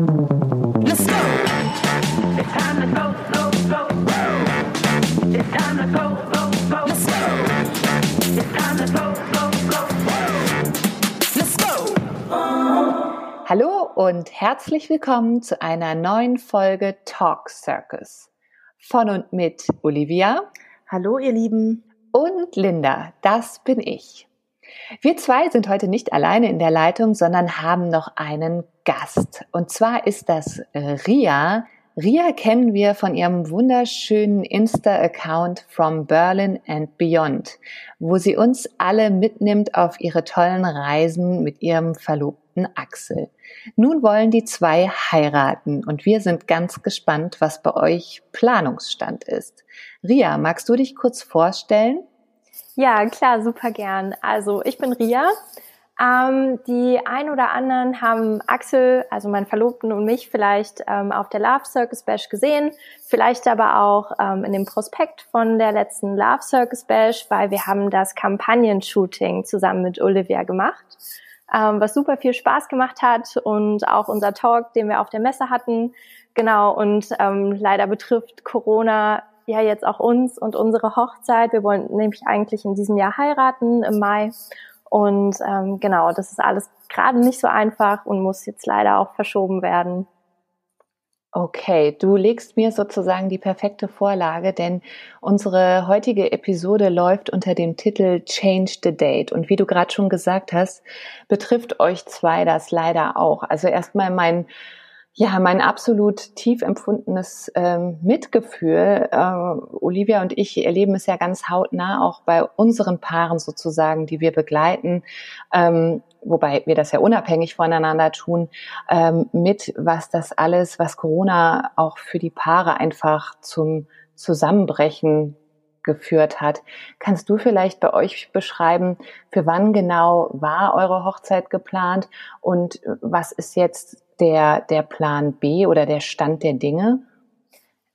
Let's go. It's time to go, go, go. It's time to go, go, go. Let's go. It's time to go, go, go. Let's go. Hallo und herzlich willkommen zu einer neuen Folge Talk Circus. Von und mit Olivia Hallo, ihr Lieben. und Linda, das bin ich. Wir zwei sind heute nicht alleine in der Leitung, sondern haben noch einen Gast. Und zwar ist das äh, Ria. Ria kennen wir von ihrem wunderschönen Insta-Account From Berlin and Beyond, wo sie uns alle mitnimmt auf ihre tollen Reisen mit ihrem Verlobten Axel. Nun wollen die zwei heiraten und wir sind ganz gespannt, was bei euch Planungsstand ist. Ria, magst du dich kurz vorstellen? Ja, klar, super gern. Also, ich bin Ria. Ähm, die ein oder anderen haben Axel, also meinen Verlobten und mich vielleicht ähm, auf der Love Circus Bash gesehen, vielleicht aber auch ähm, in dem Prospekt von der letzten Love Circus Bash, weil wir haben das Kampagnen-Shooting zusammen mit Olivia gemacht, ähm, was super viel Spaß gemacht hat und auch unser Talk, den wir auf der Messe hatten. Genau, und ähm, leider betrifft Corona ja jetzt auch uns und unsere Hochzeit. Wir wollen nämlich eigentlich in diesem Jahr heiraten im Mai. Und ähm, genau, das ist alles gerade nicht so einfach und muss jetzt leider auch verschoben werden. Okay, du legst mir sozusagen die perfekte Vorlage, denn unsere heutige Episode läuft unter dem Titel Change the Date. Und wie du gerade schon gesagt hast, betrifft euch zwei das leider auch. Also erstmal mein ja, mein absolut tief empfundenes ähm, Mitgefühl. Äh, Olivia und ich erleben es ja ganz hautnah, auch bei unseren Paaren sozusagen, die wir begleiten, ähm, wobei wir das ja unabhängig voneinander tun, ähm, mit, was das alles, was Corona auch für die Paare einfach zum Zusammenbrechen geführt hat. Kannst du vielleicht bei euch beschreiben, für wann genau war eure Hochzeit geplant und was ist jetzt der, der Plan B oder der Stand der Dinge?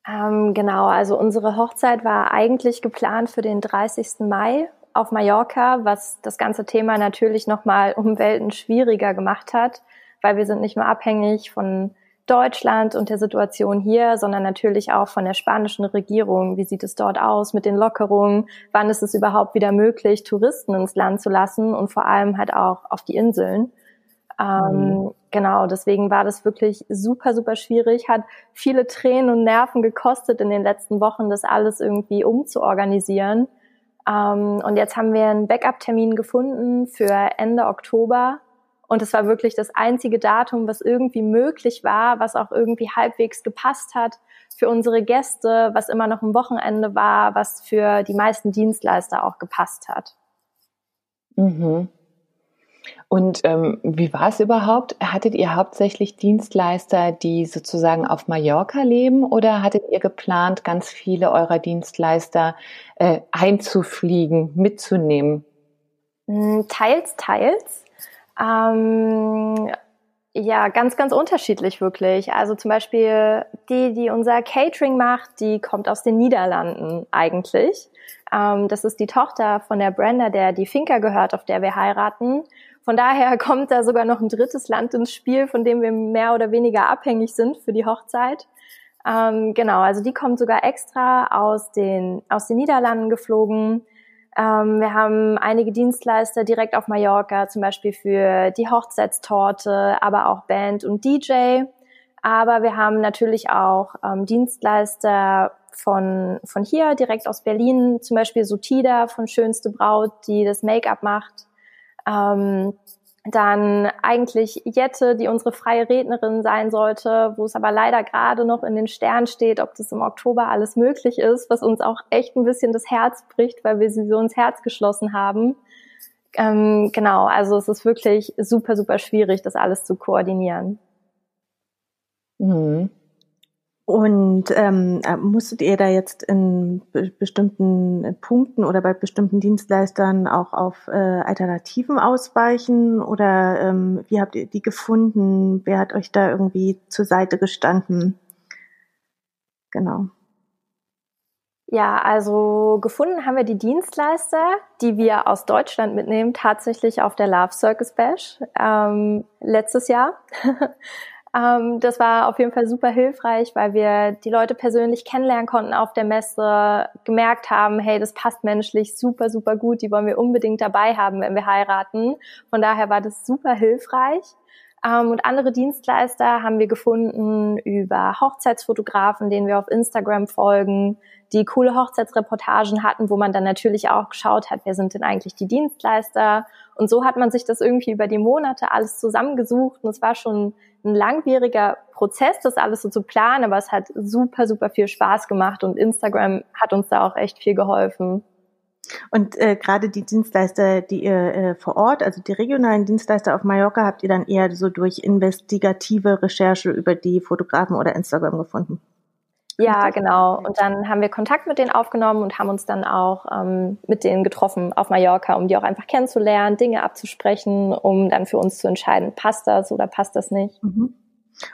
Ähm, genau, also unsere Hochzeit war eigentlich geplant für den 30. Mai auf Mallorca, was das ganze Thema natürlich nochmal um Welten schwieriger gemacht hat, weil wir sind nicht nur abhängig von Deutschland und der Situation hier, sondern natürlich auch von der spanischen Regierung. Wie sieht es dort aus mit den Lockerungen? Wann ist es überhaupt wieder möglich, Touristen ins Land zu lassen und vor allem halt auch auf die Inseln? Ähm, mhm. Genau, deswegen war das wirklich super, super schwierig, hat viele Tränen und Nerven gekostet in den letzten Wochen, das alles irgendwie umzuorganisieren. Ähm, und jetzt haben wir einen Backup-Termin gefunden für Ende Oktober. Und es war wirklich das einzige Datum, was irgendwie möglich war, was auch irgendwie halbwegs gepasst hat für unsere Gäste, was immer noch ein Wochenende war, was für die meisten Dienstleister auch gepasst hat. Mhm. Und ähm, wie war es überhaupt? Hattet ihr hauptsächlich Dienstleister, die sozusagen auf Mallorca leben oder hattet ihr geplant, ganz viele eurer Dienstleister äh, einzufliegen, mitzunehmen? Hm, teils, teils. Ähm, ja, ganz, ganz unterschiedlich wirklich. Also zum Beispiel die, die unser Catering macht, die kommt aus den Niederlanden eigentlich. Ähm, das ist die Tochter von der Brenda, der die Finca gehört, auf der wir heiraten. Von daher kommt da sogar noch ein drittes Land ins Spiel, von dem wir mehr oder weniger abhängig sind für die Hochzeit. Ähm, genau, also die kommt sogar extra aus den, aus den Niederlanden geflogen. Ähm, wir haben einige Dienstleister direkt auf Mallorca, zum Beispiel für die Hochzeitstorte, aber auch Band und DJ. Aber wir haben natürlich auch ähm, Dienstleister von, von hier, direkt aus Berlin, zum Beispiel Sutida von Schönste Braut, die das Make-up macht. Ähm, dann eigentlich Jette, die unsere freie Rednerin sein sollte, wo es aber leider gerade noch in den Sternen steht, ob das im Oktober alles möglich ist, was uns auch echt ein bisschen das Herz bricht, weil wir sie so ins Herz geschlossen haben. Ähm, genau, also es ist wirklich super, super schwierig, das alles zu koordinieren. Mhm. Und ähm, äh, musstet ihr da jetzt in be bestimmten Punkten oder bei bestimmten Dienstleistern auch auf äh, Alternativen ausweichen? Oder ähm, wie habt ihr die gefunden? Wer hat euch da irgendwie zur Seite gestanden? Genau. Ja, also gefunden haben wir die Dienstleister, die wir aus Deutschland mitnehmen, tatsächlich auf der Love Circus Bash ähm, letztes Jahr. Ähm, das war auf jeden Fall super hilfreich, weil wir die Leute persönlich kennenlernen konnten auf der Messe, gemerkt haben, hey, das passt menschlich super, super gut, die wollen wir unbedingt dabei haben, wenn wir heiraten. Von daher war das super hilfreich. Ähm, und andere Dienstleister haben wir gefunden über Hochzeitsfotografen, denen wir auf Instagram folgen, die coole Hochzeitsreportagen hatten, wo man dann natürlich auch geschaut hat, wer sind denn eigentlich die Dienstleister. Und so hat man sich das irgendwie über die Monate alles zusammengesucht. Und es war schon ein langwieriger Prozess, das alles so zu planen, aber es hat super, super viel Spaß gemacht und Instagram hat uns da auch echt viel geholfen. Und äh, gerade die Dienstleister, die ihr äh, vor Ort, also die regionalen Dienstleister auf Mallorca, habt ihr dann eher so durch investigative Recherche über die Fotografen oder Instagram gefunden? Ja, genau. Und dann haben wir Kontakt mit denen aufgenommen und haben uns dann auch ähm, mit denen getroffen auf Mallorca, um die auch einfach kennenzulernen, Dinge abzusprechen, um dann für uns zu entscheiden, passt das oder passt das nicht. Mhm.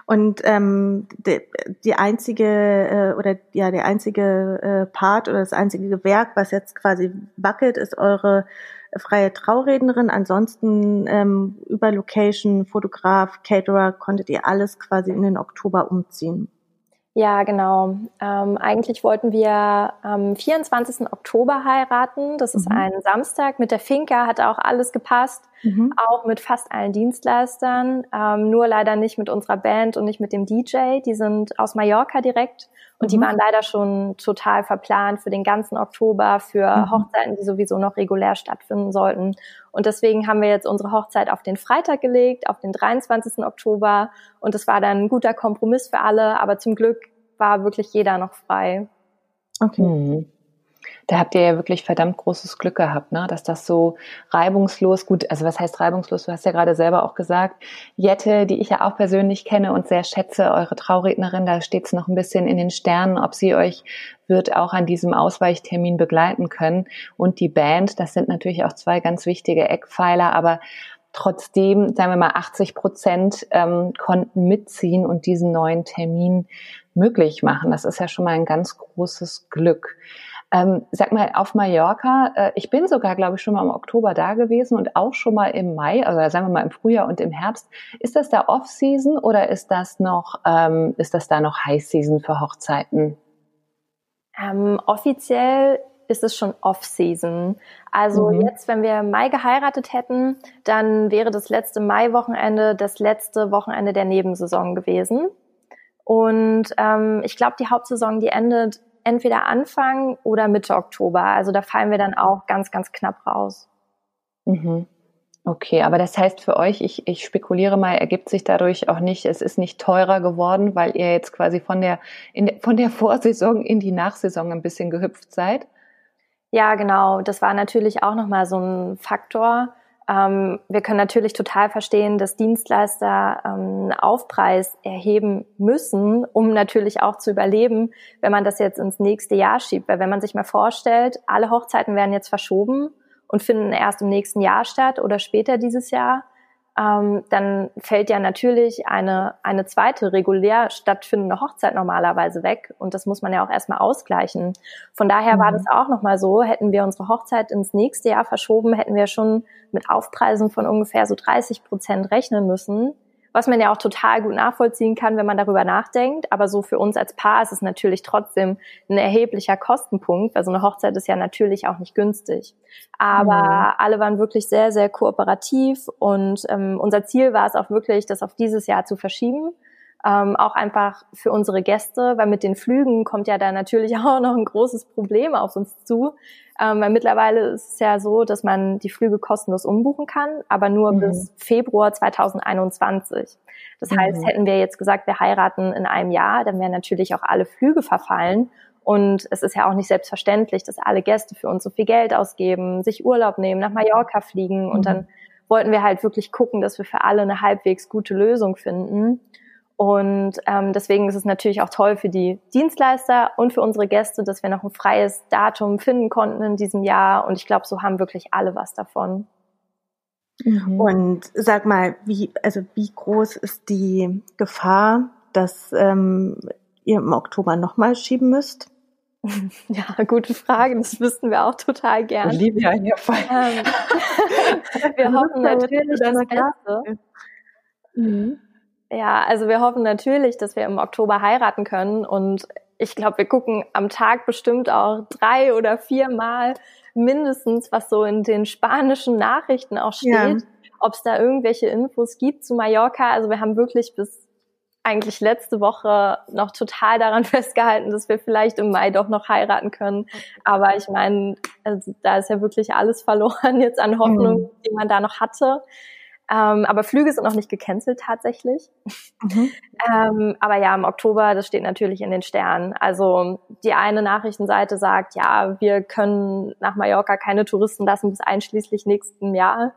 Und ähm, die, die einzige äh, oder ja der einzige äh, Part oder das einzige Gewerk, was jetzt quasi wackelt, ist eure freie Traurednerin. Ansonsten ähm, über Location, Fotograf, Caterer konntet ihr alles quasi in den Oktober umziehen. Ja, genau. Ähm, eigentlich wollten wir am 24. Oktober heiraten. Das ist mhm. ein Samstag. Mit der Finca hat auch alles gepasst, mhm. auch mit fast allen Dienstleistern. Ähm, nur leider nicht mit unserer Band und nicht mit dem DJ. Die sind aus Mallorca direkt und mhm. die waren leider schon total verplant für den ganzen Oktober, für mhm. Hochzeiten, die sowieso noch regulär stattfinden sollten. Und deswegen haben wir jetzt unsere Hochzeit auf den Freitag gelegt, auf den 23. Oktober. Und es war dann ein guter Kompromiss für alle, aber zum Glück war wirklich jeder noch frei. Okay. Mhm. Da habt ihr ja wirklich verdammt großes Glück gehabt, ne? dass das so reibungslos, gut, also was heißt reibungslos? Du hast ja gerade selber auch gesagt, Jette, die ich ja auch persönlich kenne und sehr schätze, eure Traurednerin, da steht es noch ein bisschen in den Sternen, ob sie euch wird auch an diesem Ausweichtermin begleiten können. Und die Band, das sind natürlich auch zwei ganz wichtige Eckpfeiler, aber trotzdem, sagen wir mal, 80 Prozent ähm, konnten mitziehen und diesen neuen Termin möglich machen. Das ist ja schon mal ein ganz großes Glück. Ähm, sag mal, auf Mallorca, äh, ich bin sogar, glaube ich, schon mal im Oktober da gewesen und auch schon mal im Mai, also sagen wir mal im Frühjahr und im Herbst. Ist das da Off-Season oder ist das noch, ähm, ist das da noch High-Season für Hochzeiten? Ähm, offiziell ist es schon Off-Season. Also mhm. jetzt, wenn wir im Mai geheiratet hätten, dann wäre das letzte Mai-Wochenende das letzte Wochenende der Nebensaison gewesen. Und ähm, ich glaube, die Hauptsaison, die endet entweder Anfang oder Mitte Oktober. Also da fallen wir dann auch ganz, ganz knapp raus. Mhm. Okay, aber das heißt für euch, ich, ich spekuliere mal, ergibt sich dadurch auch nicht, es ist nicht teurer geworden, weil ihr jetzt quasi von der, in, von der Vorsaison in die Nachsaison ein bisschen gehüpft seid? Ja, genau. Das war natürlich auch nochmal so ein Faktor. Ähm, wir können natürlich total verstehen, dass Dienstleister ähm, Aufpreis erheben müssen, um natürlich auch zu überleben, wenn man das jetzt ins nächste Jahr schiebt. Weil wenn man sich mal vorstellt, alle Hochzeiten werden jetzt verschoben und finden erst im nächsten Jahr statt oder später dieses Jahr, ähm, dann fällt ja natürlich eine, eine zweite regulär stattfindende Hochzeit normalerweise weg. Und das muss man ja auch erstmal ausgleichen. Von daher mhm. war das auch nochmal so, hätten wir unsere Hochzeit ins nächste Jahr verschoben, hätten wir schon mit Aufpreisen von ungefähr so 30 Prozent rechnen müssen was man ja auch total gut nachvollziehen kann, wenn man darüber nachdenkt. Aber so für uns als Paar ist es natürlich trotzdem ein erheblicher Kostenpunkt, weil so eine Hochzeit ist ja natürlich auch nicht günstig. Aber mhm. alle waren wirklich sehr, sehr kooperativ und ähm, unser Ziel war es auch wirklich, das auf dieses Jahr zu verschieben. Ähm, auch einfach für unsere Gäste, weil mit den Flügen kommt ja da natürlich auch noch ein großes Problem auf uns zu. Ähm, weil mittlerweile ist es ja so, dass man die Flüge kostenlos umbuchen kann, aber nur mhm. bis Februar 2021. Das mhm. heißt, hätten wir jetzt gesagt, wir heiraten in einem Jahr, dann wären natürlich auch alle Flüge verfallen. Und es ist ja auch nicht selbstverständlich, dass alle Gäste für uns so viel Geld ausgeben, sich Urlaub nehmen, nach Mallorca fliegen. Mhm. Und dann wollten wir halt wirklich gucken, dass wir für alle eine halbwegs gute Lösung finden. Und ähm, deswegen ist es natürlich auch toll für die Dienstleister und für unsere Gäste, dass wir noch ein freies Datum finden konnten in diesem Jahr. Und ich glaube, so haben wirklich alle was davon. Mhm. Und sag mal, wie, also wie groß ist die Gefahr, dass ähm, ihr im Oktober nochmal schieben müsst? Ja, gute Frage. Das wüssten wir auch total gern. Olivia hier voll. Ähm, wir hoffen natürlich das Beste. Mhm. Ja, also wir hoffen natürlich, dass wir im Oktober heiraten können und ich glaube, wir gucken am Tag bestimmt auch drei oder vier Mal mindestens, was so in den spanischen Nachrichten auch steht, ja. ob es da irgendwelche Infos gibt zu Mallorca. Also wir haben wirklich bis eigentlich letzte Woche noch total daran festgehalten, dass wir vielleicht im Mai doch noch heiraten können. Aber ich meine, also da ist ja wirklich alles verloren jetzt an Hoffnung, mhm. die man da noch hatte. Ähm, aber Flüge sind noch nicht gecancelt tatsächlich. Mhm. ähm, aber ja, im Oktober, das steht natürlich in den Sternen. Also die eine Nachrichtenseite sagt, ja, wir können nach Mallorca keine Touristen lassen bis einschließlich nächsten Jahr.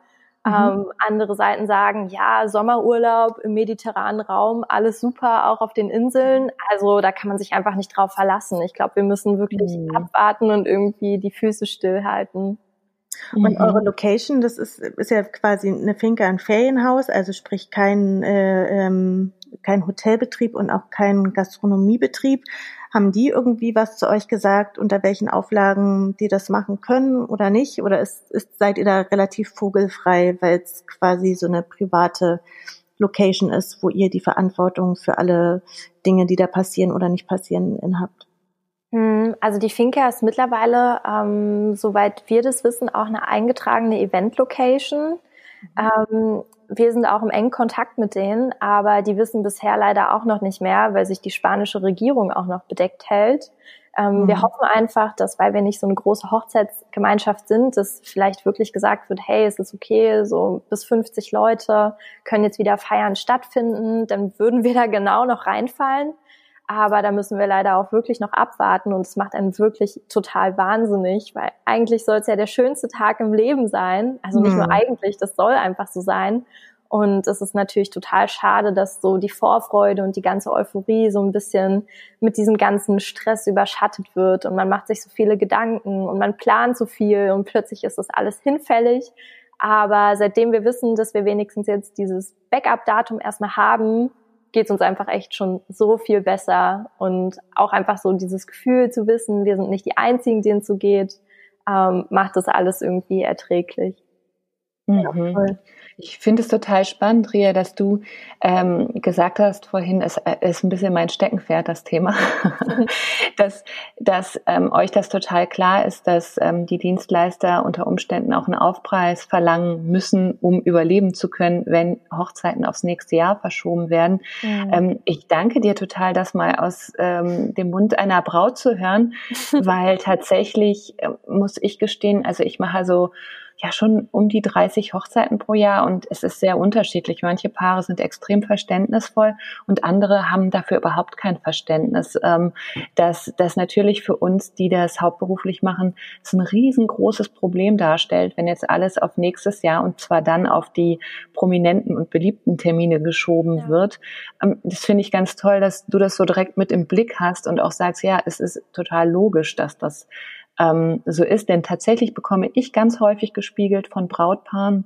Mhm. Ähm, andere Seiten sagen, ja, Sommerurlaub im mediterranen Raum, alles super, auch auf den Inseln. Also da kann man sich einfach nicht drauf verlassen. Ich glaube, wir müssen wirklich mhm. abwarten und irgendwie die Füße stillhalten. Und mhm. eure Location, das ist, ist ja quasi eine Finca, ein Ferienhaus, also sprich kein, äh, ähm, kein Hotelbetrieb und auch kein Gastronomiebetrieb. Haben die irgendwie was zu euch gesagt, unter welchen Auflagen die das machen können oder nicht? Oder ist, ist, seid ihr da relativ vogelfrei, weil es quasi so eine private Location ist, wo ihr die Verantwortung für alle Dinge, die da passieren oder nicht passieren, in habt? Also die Finca ist mittlerweile, ähm, soweit wir das wissen, auch eine eingetragene Event-Location. Ähm, wir sind auch im engen Kontakt mit denen, aber die wissen bisher leider auch noch nicht mehr, weil sich die spanische Regierung auch noch bedeckt hält. Ähm, mhm. Wir hoffen einfach, dass, weil wir nicht so eine große Hochzeitsgemeinschaft sind, dass vielleicht wirklich gesagt wird, hey, es ist okay, so bis 50 Leute können jetzt wieder feiern stattfinden, dann würden wir da genau noch reinfallen. Aber da müssen wir leider auch wirklich noch abwarten und es macht einen wirklich total wahnsinnig, weil eigentlich soll es ja der schönste Tag im Leben sein. Also nicht mhm. nur eigentlich, das soll einfach so sein. Und es ist natürlich total schade, dass so die Vorfreude und die ganze Euphorie so ein bisschen mit diesem ganzen Stress überschattet wird und man macht sich so viele Gedanken und man plant so viel und plötzlich ist das alles hinfällig. Aber seitdem wir wissen, dass wir wenigstens jetzt dieses Backup-Datum erstmal haben, geht es uns einfach echt schon so viel besser und auch einfach so dieses Gefühl zu wissen, wir sind nicht die Einzigen, denen es so geht, ähm, macht das alles irgendwie erträglich. Mhm. Ja, ich finde es total spannend, Ria, dass du ähm, gesagt hast vorhin, es äh, ist ein bisschen mein Steckenpferd, das Thema, dass, dass ähm, euch das total klar ist, dass ähm, die Dienstleister unter Umständen auch einen Aufpreis verlangen müssen, um überleben zu können, wenn Hochzeiten aufs nächste Jahr verschoben werden. Mhm. Ähm, ich danke dir total, das mal aus ähm, dem Mund einer Braut zu hören, weil tatsächlich äh, muss ich gestehen, also ich mache so ja schon um die 30 Hochzeiten pro Jahr und es ist sehr unterschiedlich. Manche Paare sind extrem verständnisvoll und andere haben dafür überhaupt kein Verständnis. Ähm, dass das natürlich für uns, die das hauptberuflich machen, es ein riesengroßes Problem darstellt, wenn jetzt alles auf nächstes Jahr und zwar dann auf die prominenten und beliebten Termine geschoben ja. wird. Ähm, das finde ich ganz toll, dass du das so direkt mit im Blick hast und auch sagst, ja, es ist total logisch, dass das ähm, so ist. Denn tatsächlich bekomme ich ganz häufig gespiegelt von Brautpaaren,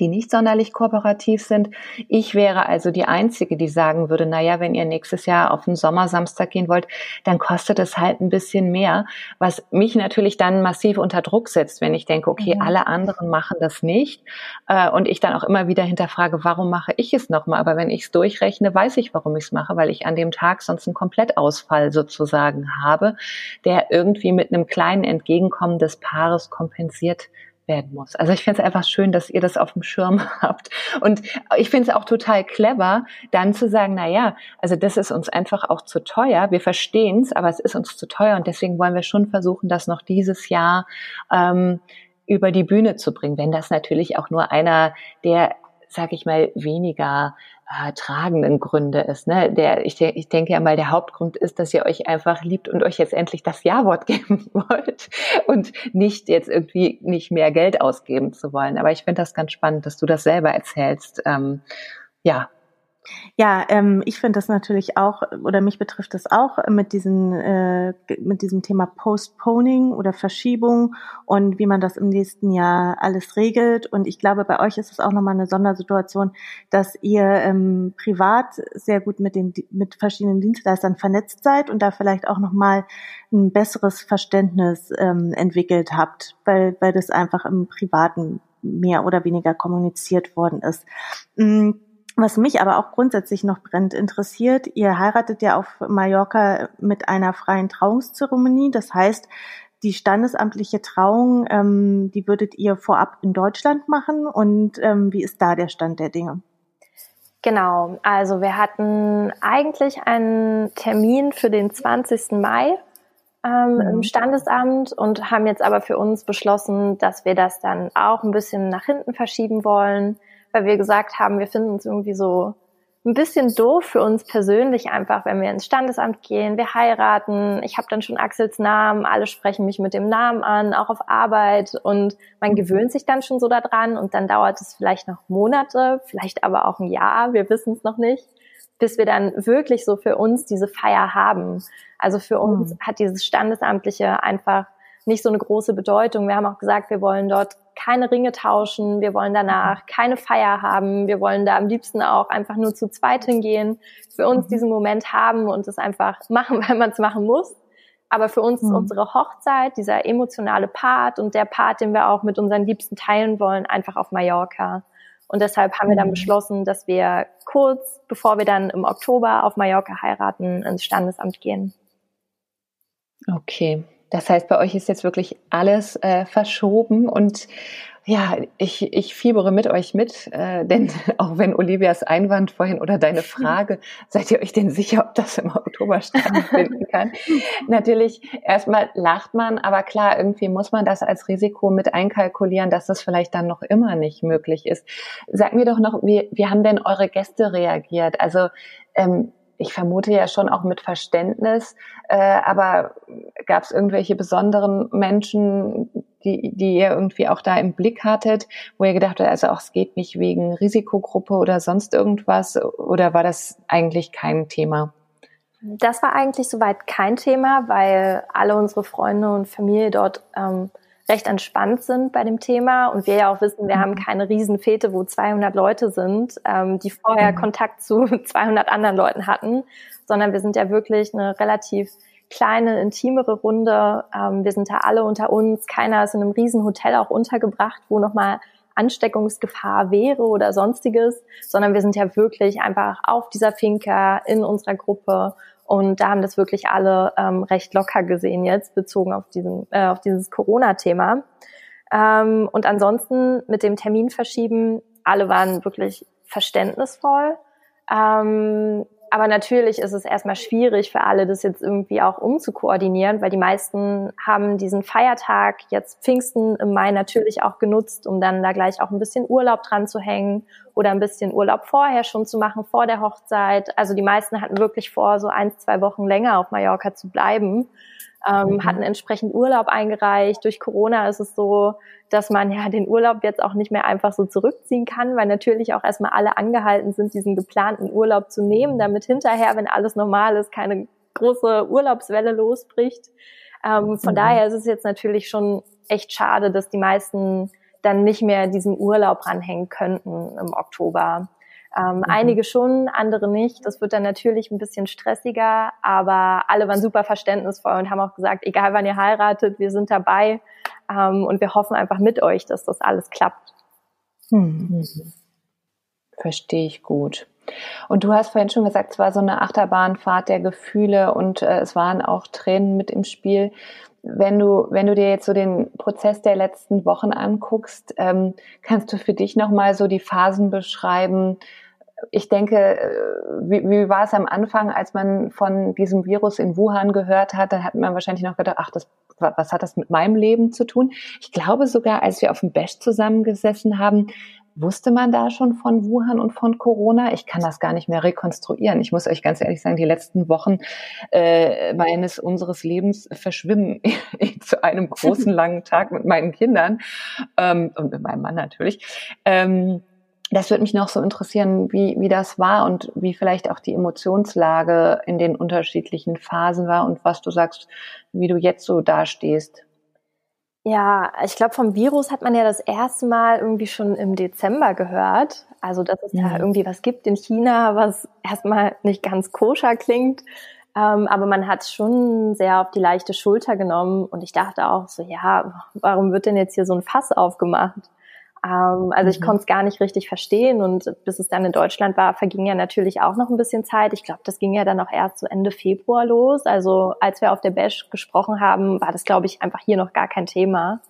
die nicht sonderlich kooperativ sind. Ich wäre also die Einzige, die sagen würde, na ja, wenn ihr nächstes Jahr auf den Sommersamstag gehen wollt, dann kostet es halt ein bisschen mehr, was mich natürlich dann massiv unter Druck setzt, wenn ich denke, okay, mhm. alle anderen machen das nicht äh, und ich dann auch immer wieder hinterfrage, warum mache ich es nochmal? Aber wenn ich es durchrechne, weiß ich, warum ich es mache, weil ich an dem Tag sonst einen Komplettausfall sozusagen habe, der irgendwie mit einem kleinen Entgegenkommen des Paares kompensiert werden muss. Also ich finde es einfach schön, dass ihr das auf dem Schirm habt. Und ich finde es auch total clever, dann zu sagen, na ja, also das ist uns einfach auch zu teuer. Wir verstehen es, aber es ist uns zu teuer und deswegen wollen wir schon versuchen, das noch dieses Jahr ähm, über die Bühne zu bringen. Wenn das natürlich auch nur einer der, sag ich mal, weniger äh, tragenden Gründe ist. Ne? Der, ich, ich denke ja mal, der Hauptgrund ist, dass ihr euch einfach liebt und euch jetzt endlich das Ja-Wort geben wollt und nicht jetzt irgendwie nicht mehr Geld ausgeben zu wollen. Aber ich finde das ganz spannend, dass du das selber erzählst. Ähm, ja, ja, ähm, ich finde das natürlich auch, oder mich betrifft das auch mit diesen, äh, mit diesem Thema Postponing oder Verschiebung und wie man das im nächsten Jahr alles regelt. Und ich glaube, bei euch ist es auch nochmal eine Sondersituation, dass ihr ähm, privat sehr gut mit den mit verschiedenen Dienstleistern vernetzt seid und da vielleicht auch nochmal ein besseres Verständnis ähm, entwickelt habt, weil, weil das einfach im Privaten mehr oder weniger kommuniziert worden ist. Mm, was mich aber auch grundsätzlich noch brennend interessiert, ihr heiratet ja auf Mallorca mit einer freien Trauungszeremonie. Das heißt, die standesamtliche Trauung, ähm, die würdet ihr vorab in Deutschland machen. Und ähm, wie ist da der Stand der Dinge? Genau, also wir hatten eigentlich einen Termin für den 20. Mai ähm, mhm. im Standesamt und haben jetzt aber für uns beschlossen, dass wir das dann auch ein bisschen nach hinten verschieben wollen weil wir gesagt haben, wir finden es irgendwie so ein bisschen doof für uns persönlich einfach, wenn wir ins Standesamt gehen, wir heiraten, ich habe dann schon Axels Namen, alle sprechen mich mit dem Namen an, auch auf Arbeit und man mhm. gewöhnt sich dann schon so daran und dann dauert es vielleicht noch Monate, vielleicht aber auch ein Jahr, wir wissen es noch nicht, bis wir dann wirklich so für uns diese Feier haben. Also für uns mhm. hat dieses Standesamtliche einfach nicht so eine große Bedeutung. Wir haben auch gesagt, wir wollen dort keine Ringe tauschen, wir wollen danach keine Feier haben, wir wollen da am liebsten auch einfach nur zu zweit hingehen, für uns mhm. diesen Moment haben und es einfach machen, weil man es machen muss. Aber für uns mhm. ist unsere Hochzeit, dieser emotionale Part und der Part, den wir auch mit unseren Liebsten teilen wollen, einfach auf Mallorca. Und deshalb haben wir dann mhm. beschlossen, dass wir kurz, bevor wir dann im Oktober auf Mallorca heiraten, ins Standesamt gehen. Okay, das heißt, bei euch ist jetzt wirklich alles äh, verschoben und ja, ich, ich fiebere mit euch mit, äh, denn auch wenn Olivias Einwand vorhin oder deine Frage, seid ihr euch denn sicher, ob das im Oktober stattfinden kann? Natürlich, erstmal lacht man, aber klar, irgendwie muss man das als Risiko mit einkalkulieren, dass das vielleicht dann noch immer nicht möglich ist. Sag mir doch noch, wie, wie haben denn eure Gäste reagiert? Also ähm, ich vermute ja schon auch mit Verständnis, äh, aber gab es irgendwelche besonderen Menschen, die, die ihr irgendwie auch da im Blick hattet, wo ihr gedacht habt, also auch es geht nicht wegen Risikogruppe oder sonst irgendwas, oder war das eigentlich kein Thema? Das war eigentlich soweit kein Thema, weil alle unsere Freunde und Familie dort ähm, recht entspannt sind bei dem Thema und wir ja auch wissen, wir haben mhm. keine Riesenfete, wo 200 Leute sind, ähm, die vorher mhm. Kontakt zu 200 anderen Leuten hatten, sondern wir sind ja wirklich eine relativ kleine, intimere Runde. Ähm, wir sind da alle unter uns. Keiner ist in einem Riesenhotel auch untergebracht, wo nochmal Ansteckungsgefahr wäre oder sonstiges, sondern wir sind ja wirklich einfach auf dieser Finca in unserer Gruppe und da haben das wirklich alle ähm, recht locker gesehen jetzt, bezogen auf, diesen, äh, auf dieses Corona-Thema. Ähm, und ansonsten mit dem Termin verschieben, alle waren wirklich verständnisvoll. Ähm, aber natürlich ist es erstmal schwierig für alle, das jetzt irgendwie auch umzukoordinieren, weil die meisten haben diesen Feiertag jetzt Pfingsten im Mai natürlich auch genutzt, um dann da gleich auch ein bisschen Urlaub dran zu hängen oder ein bisschen Urlaub vorher schon zu machen, vor der Hochzeit. Also die meisten hatten wirklich vor, so ein, zwei Wochen länger auf Mallorca zu bleiben ähm, mhm. hatten entsprechend Urlaub eingereicht. Durch Corona ist es so, dass man ja den Urlaub jetzt auch nicht mehr einfach so zurückziehen kann, weil natürlich auch erstmal alle angehalten sind, diesen geplanten Urlaub zu nehmen, damit hinterher, wenn alles normal ist, keine große Urlaubswelle losbricht. Ähm, von mhm. daher ist es jetzt natürlich schon echt schade, dass die meisten dann nicht mehr diesen Urlaub ranhängen könnten im Oktober. Ähm, mhm. Einige schon, andere nicht. Das wird dann natürlich ein bisschen stressiger, aber alle waren super verständnisvoll und haben auch gesagt, egal wann ihr heiratet, wir sind dabei ähm, und wir hoffen einfach mit euch, dass das alles klappt. Mhm. Verstehe ich gut. Und du hast vorhin schon gesagt, es war so eine Achterbahnfahrt der Gefühle und äh, es waren auch Tränen mit im Spiel. Wenn du, wenn du dir jetzt so den Prozess der letzten Wochen anguckst, ähm, kannst du für dich nochmal so die Phasen beschreiben, ich denke, äh, wie, wie war es am Anfang, als man von diesem Virus in Wuhan gehört hat, dann hat man wahrscheinlich noch gedacht, ach, das, was hat das mit meinem Leben zu tun? Ich glaube sogar, als wir auf dem Bash zusammengesessen haben, wusste man da schon von Wuhan und von Corona? Ich kann das gar nicht mehr rekonstruieren. Ich muss euch ganz ehrlich sagen, die letzten Wochen äh, meines unseres Lebens verschwimmen zu einem großen langen Tag mit meinen Kindern ähm, und mit meinem Mann natürlich. Ähm, das würde mich noch so interessieren, wie, wie das war und wie vielleicht auch die Emotionslage in den unterschiedlichen Phasen war und was du sagst, wie du jetzt so dastehst. Ja, ich glaube, vom Virus hat man ja das erste Mal irgendwie schon im Dezember gehört. Also, dass es ja. da irgendwie was gibt in China, was erstmal nicht ganz koscher klingt. Ähm, aber man hat es schon sehr auf die leichte Schulter genommen und ich dachte auch so, ja, warum wird denn jetzt hier so ein Fass aufgemacht? Ähm, also ich Mhm. konnte es gar nicht richtig verstehen und bis es dann in Deutschland war, verging ja natürlich auch noch ein bisschen Zeit. Ich glaube, das ging ja dann auch erst so Ende Februar los. Also als wir auf der Bash gesprochen haben, war das, glaube ich, einfach hier noch gar kein Thema.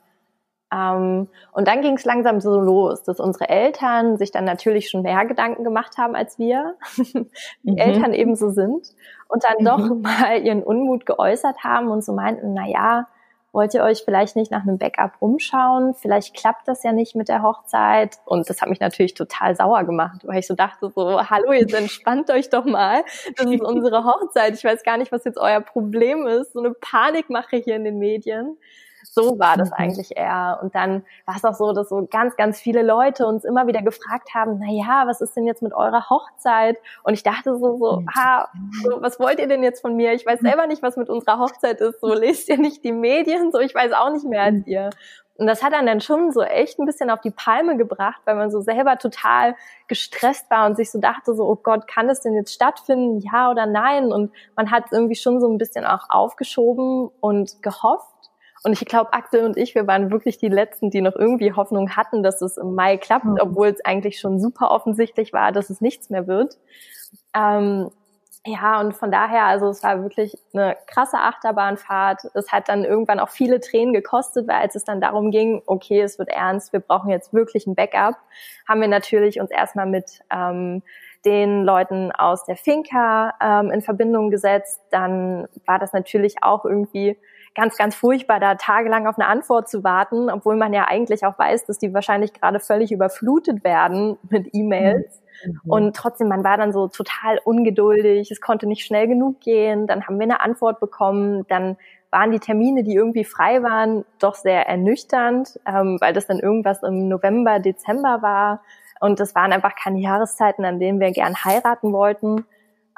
Ähm, und dann ging es langsam so los, dass unsere Eltern sich dann natürlich schon mehr Gedanken gemacht haben als wir, wie Mhm. Eltern eben so sind, und dann Mhm. doch mal ihren Unmut geäußert haben und so meinten, na ja, wollt ihr euch vielleicht nicht nach einem Backup umschauen? Vielleicht klappt das ja nicht mit der Hochzeit. Und das hat mich natürlich total sauer gemacht, weil ich so dachte so, hallo, jetzt entspannt euch doch mal. Das ist unsere Hochzeit. Ich weiß gar nicht, was jetzt euer Problem ist. So eine Panikmache hier in den Medien. So war das Mhm. eigentlich eher. Und dann war es auch so, dass so ganz, ganz viele Leute uns immer wieder gefragt haben, na ja, was ist denn jetzt mit eurer Hochzeit? Und ich dachte so, so, Mhm. ha, so, was wollt ihr denn jetzt von mir? Ich weiß selber nicht, was mit unserer Hochzeit ist. So lest ihr nicht die Medien? So, ich weiß auch nicht mehr als ihr. Und das hat dann dann schon so echt ein bisschen auf die Palme gebracht, weil man so selber total gestresst war und sich so dachte, so, oh Gott, kann es denn jetzt stattfinden? Ja oder nein? Und man hat irgendwie schon so ein bisschen auch aufgeschoben und gehofft. Und ich glaube, Axel und ich, wir waren wirklich die Letzten, die noch irgendwie Hoffnung hatten, dass es im Mai klappt, Mhm. obwohl es eigentlich schon super offensichtlich war, dass es nichts mehr wird. Ähm, ja, und von daher, also es war wirklich eine krasse Achterbahnfahrt. Es hat dann irgendwann auch viele Tränen gekostet, weil als es dann darum ging, okay, es wird ernst, wir brauchen jetzt wirklich ein Backup, haben wir natürlich uns erstmal mit ähm, den Leuten aus der Finca ähm, in Verbindung gesetzt. Dann war das natürlich auch irgendwie ganz, ganz furchtbar, da tagelang auf eine Antwort zu warten, obwohl man ja eigentlich auch weiß, dass die wahrscheinlich gerade völlig überflutet werden mit E-Mails. Mhm. Und trotzdem, man war dann so total ungeduldig, es konnte nicht schnell genug gehen, dann haben wir eine Antwort bekommen, dann waren die Termine, die irgendwie frei waren, doch sehr ernüchternd, ähm, weil das dann irgendwas im November, Dezember war. Und das waren einfach keine Jahreszeiten, an denen wir gern heiraten wollten.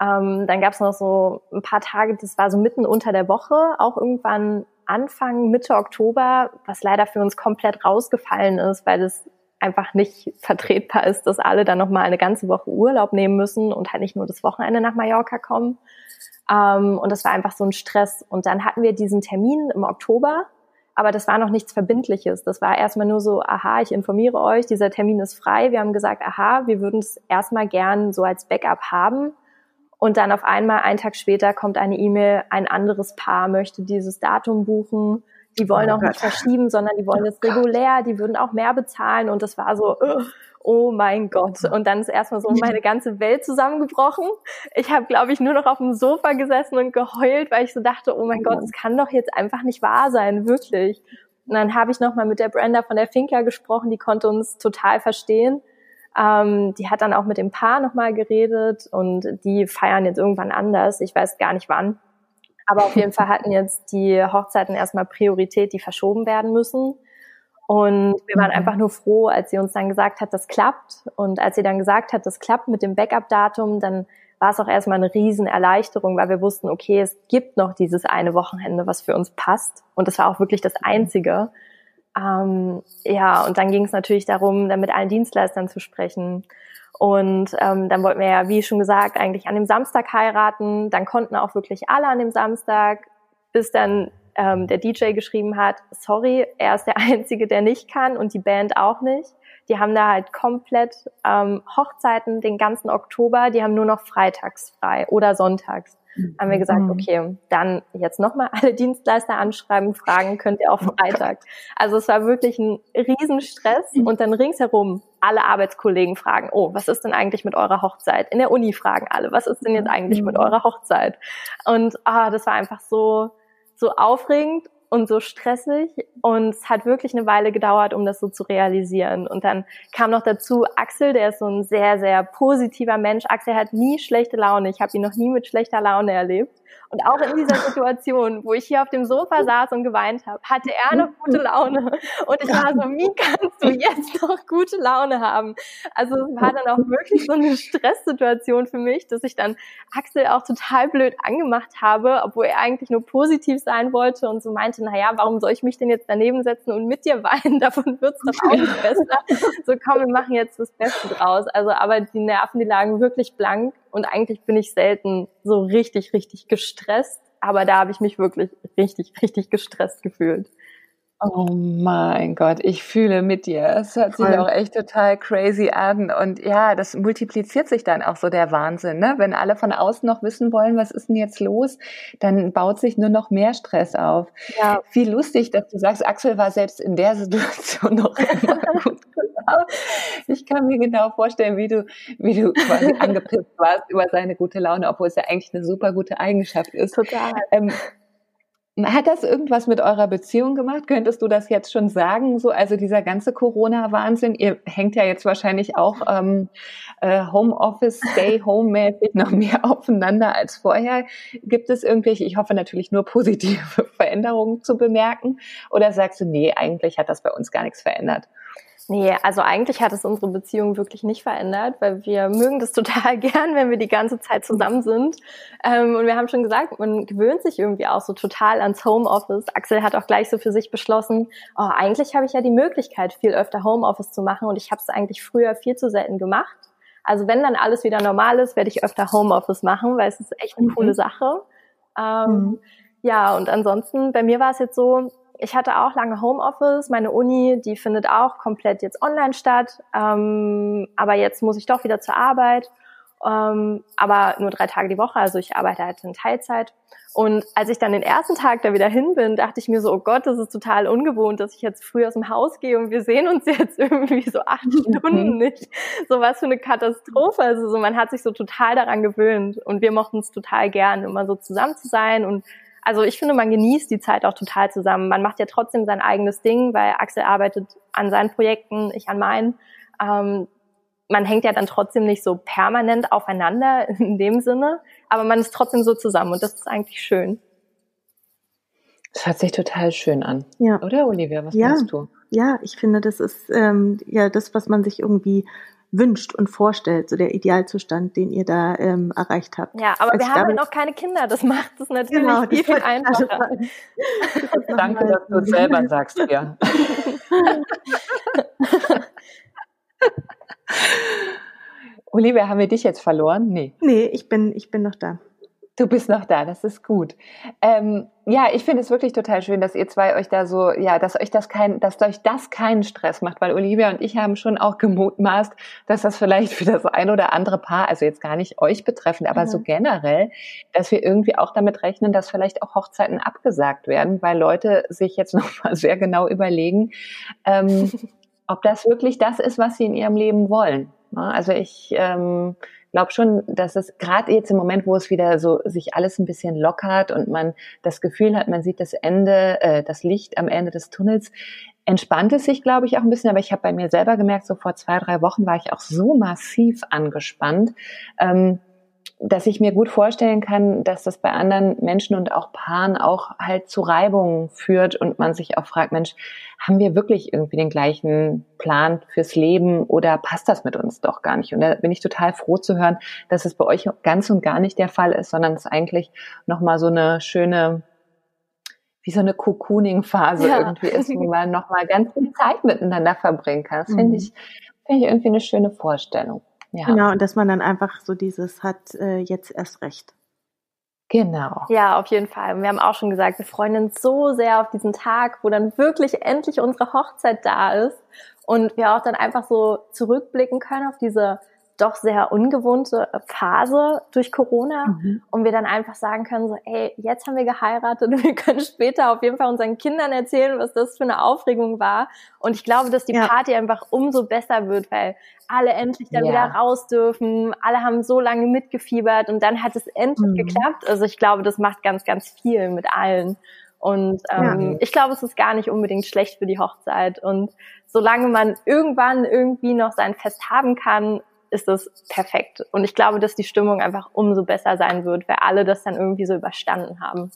Ähm, dann gab es noch so ein paar Tage, das war so mitten unter der Woche, auch irgendwann Anfang, Mitte Oktober, was leider für uns komplett rausgefallen ist, weil es einfach nicht vertretbar ist, dass alle dann nochmal eine ganze Woche Urlaub nehmen müssen und halt nicht nur das Wochenende nach Mallorca kommen. Ähm, und das war einfach so ein Stress. Und dann hatten wir diesen Termin im Oktober, aber das war noch nichts Verbindliches. Das war erstmal nur so, aha, ich informiere euch, dieser Termin ist frei. Wir haben gesagt, aha, wir würden es erstmal gern so als Backup haben. Und dann auf einmal, einen Tag später, kommt eine E-Mail, ein anderes Paar möchte dieses Datum buchen. Die wollen Oh auch nicht Gott. verschieben, sondern die wollen Oh jetzt regulär, die würden auch mehr bezahlen. Und das war so, oh mein Gott. Und dann ist erstmal so meine ganze Welt zusammengebrochen. Ich habe, glaube ich, nur noch auf dem Sofa gesessen und geheult, weil ich so dachte, oh mein Gott, das kann doch jetzt einfach nicht wahr sein, wirklich. Und dann habe ich nochmal mit der Brenda von der Finca gesprochen, die konnte uns total verstehen. Ähm, die hat dann auch mit dem Paar nochmal geredet und die feiern jetzt irgendwann anders. Ich weiß gar nicht wann. Aber auf jeden Fall hatten jetzt die Hochzeiten erstmal Priorität, die verschoben werden müssen. Und wir waren Mhm. einfach nur froh, als sie uns dann gesagt hat, das klappt. Und als sie dann gesagt hat, das klappt mit dem Backup-Datum, dann war es auch erstmal eine Riesenerleichterung, weil wir wussten, okay, es gibt noch dieses eine Wochenende, was für uns passt. Und das war auch wirklich das Einzige. Ähm, ja, und dann ging es natürlich darum, dann mit allen Dienstleistern zu sprechen. Und ähm, dann wollten wir ja, wie schon gesagt, eigentlich an dem Samstag heiraten. Dann konnten auch wirklich alle an dem Samstag, bis dann ähm, der DJ geschrieben hat, sorry, er ist der Einzige, der nicht kann und die Band auch nicht. Die haben da halt komplett ähm, Hochzeiten den ganzen Oktober, die haben nur noch freitags frei oder sonntags. Haben wir gesagt, Mhm. okay, dann jetzt nochmal alle Dienstleister anschreiben, fragen, könnt ihr auch Freitag. Also es war wirklich ein Riesenstress und dann ringsherum alle Arbeitskollegen fragen, oh, was ist denn eigentlich mit eurer Hochzeit? In der Uni fragen alle, was ist denn jetzt eigentlich mit eurer Hochzeit? Und ah, das war einfach so, so aufregend und so stressig und es hat wirklich eine Weile gedauert, um das so zu realisieren. Und dann kam noch dazu Axel, der ist so ein sehr, sehr positiver Mensch. Axel hat nie schlechte Laune. Ich habe ihn noch nie mit schlechter Laune erlebt. Und auch in dieser Situation, wo ich hier auf dem Sofa saß und geweint habe, hatte er noch gute Laune. Und ich war so, wie kannst du jetzt noch gute Laune haben? Also es war dann auch wirklich so eine Stresssituation für mich, dass ich dann Axel auch total blöd angemacht habe, obwohl er eigentlich nur positiv sein wollte und so meinte, naja, warum soll ich mich denn jetzt daneben setzen und mit dir weinen? Davon wird's doch auch nicht besser. So komm, wir machen jetzt das Beste draus. Also aber die Nerven, die lagen wirklich blank und eigentlich bin ich selten so richtig, richtig gestresst. Aber da habe ich mich wirklich richtig, richtig gestresst gefühlt. Oh mein Gott, ich fühle mit dir. Es hört sich Voll. auch echt total crazy an. Und ja, das multipliziert sich dann auch so der Wahnsinn. Ne? Wenn alle von außen noch wissen wollen, was ist denn jetzt los, dann baut sich nur noch mehr Stress auf. Ja. Wie lustig, dass du sagst, Axel war selbst in der Situation noch immer gut gelaunt. Ich kann mir genau vorstellen, wie du, wie du quasi angepisst warst über seine gute Laune, obwohl es ja eigentlich eine super gute Eigenschaft ist. Total. Ähm, hat das irgendwas mit eurer Beziehung gemacht? Könntest du das jetzt schon sagen? So, also dieser ganze Corona-Wahnsinn, ihr hängt ja jetzt wahrscheinlich auch ähm, äh, Homeoffice, Stay-Home-mäßig noch mehr aufeinander als vorher. Gibt es irgendwelche, ich hoffe natürlich nur positive Veränderungen zu bemerken? Oder sagst du, nee, eigentlich hat das bei uns gar nichts verändert? Nee, also eigentlich hat es unsere Beziehung wirklich nicht verändert, weil wir mögen das total gern, wenn wir die ganze Zeit zusammen sind. Ähm, und wir haben schon gesagt, man gewöhnt sich irgendwie auch so total ans Homeoffice. Axel hat auch gleich so für sich beschlossen, oh, eigentlich habe ich ja die Möglichkeit, viel öfter Homeoffice zu machen und ich habe es eigentlich früher viel zu selten gemacht. Also wenn dann alles wieder normal ist, werde ich öfter Homeoffice machen, weil es ist echt eine Mhm. coole Sache. Ähm, Mhm. Ja, und ansonsten, bei mir war es jetzt so, ich hatte auch lange Homeoffice. Meine Uni, die findet auch komplett jetzt online statt. Ähm, aber jetzt muss ich doch wieder zur Arbeit. Ähm, aber nur drei Tage die Woche. Also ich arbeite halt in Teilzeit. Und als ich dann den ersten Tag da wieder hin bin, dachte ich mir so, oh Gott, das ist total ungewohnt, dass ich jetzt früh aus dem Haus gehe und wir sehen uns jetzt irgendwie so acht Stunden nicht. So was für eine Katastrophe. Also so, man hat sich so total daran gewöhnt und wir mochten es total gern, immer so zusammen zu sein und also ich finde, man genießt die Zeit auch total zusammen. Man macht ja trotzdem sein eigenes Ding, weil Axel arbeitet an seinen Projekten, ich an meinen. Ähm, man hängt ja dann trotzdem nicht so permanent aufeinander in dem Sinne, aber man ist trotzdem so zusammen und das ist eigentlich schön. Das hört sich total schön an. Ja. Oder, Olivia? Was Ja. meinst du? Ja, ich finde, das ist ähm, ja das, was man sich irgendwie wünscht und vorstellt, so der Idealzustand, den ihr da ähm, erreicht habt. Ja, aber Also wir haben ja noch keine Kinder. Das macht es natürlich Genau, viel, viel einfacher. Das Danke, dass du es selber sagst, ja. Olivia, haben wir dich jetzt verloren? Nee. Nee, ich bin, ich bin noch da. Du bist noch da, das ist gut. Ähm, ja, ich finde es wirklich total schön, dass ihr zwei euch da so, ja, dass euch das kein, dass euch das keinen Stress macht, weil Olivia und ich haben schon auch gemutmaßt, dass das vielleicht für das ein oder andere Paar, also jetzt gar nicht euch betreffend, aber Mhm. so generell, dass wir irgendwie auch damit rechnen, dass vielleicht auch Hochzeiten abgesagt werden, weil Leute sich jetzt nochmal sehr genau überlegen, ähm, ob das wirklich das ist, was sie in ihrem Leben wollen. Ja, Also ich ähm, glaube schon, dass es gerade jetzt im Moment, wo es wieder so sich alles ein bisschen lockert und man das Gefühl hat, man sieht das Ende, äh, das Licht am Ende des Tunnels, entspannt es sich, glaube ich, auch ein bisschen. Aber ich habe bei mir selber gemerkt, so vor zwei, drei Wochen war ich auch so massiv angespannt. Ähm, dass ich mir gut vorstellen kann, dass das bei anderen Menschen und auch Paaren auch halt zu Reibungen führt und man sich auch fragt, Mensch, haben wir wirklich irgendwie den gleichen Plan fürs Leben oder passt das mit uns doch gar nicht? Und da bin ich total froh zu hören, dass es bei euch ganz und gar nicht der Fall ist, sondern es eigentlich nochmal so eine schöne, wie so eine Cocooning-Phase Ja. irgendwie ist, wo man nochmal ganz viel Zeit miteinander verbringen kann. Das Mhm. finde ich, finde ich irgendwie eine schöne Vorstellung. Ja, Genau, und dass man dann einfach so dieses hat, äh, jetzt erst recht. genau. Ja, auf jeden Fall. Und wir haben auch schon gesagt, wir freuen uns so sehr auf diesen Tag, wo dann wirklich endlich unsere Hochzeit da ist und wir auch dann einfach so zurückblicken können auf diese doch sehr ungewohnte Phase durch Corona Mhm. und wir dann einfach sagen können, so, ey, jetzt haben wir geheiratet und wir können später auf jeden Fall unseren Kindern erzählen, was das für eine Aufregung war. Und ich glaube, dass die Ja. Party einfach umso besser wird, weil alle endlich dann Ja. wieder raus dürfen. Alle haben so lange mitgefiebert und dann hat es endlich Mhm. geklappt. Also ich glaube, das macht ganz, ganz viel mit allen. Und ähm, Ja. ich glaube, es ist gar nicht unbedingt schlecht für die Hochzeit. Und solange man irgendwann irgendwie noch sein Fest haben kann, ist das perfekt. Und ich glaube, dass die Stimmung einfach umso besser sein wird, weil alle das dann irgendwie so überstanden haben.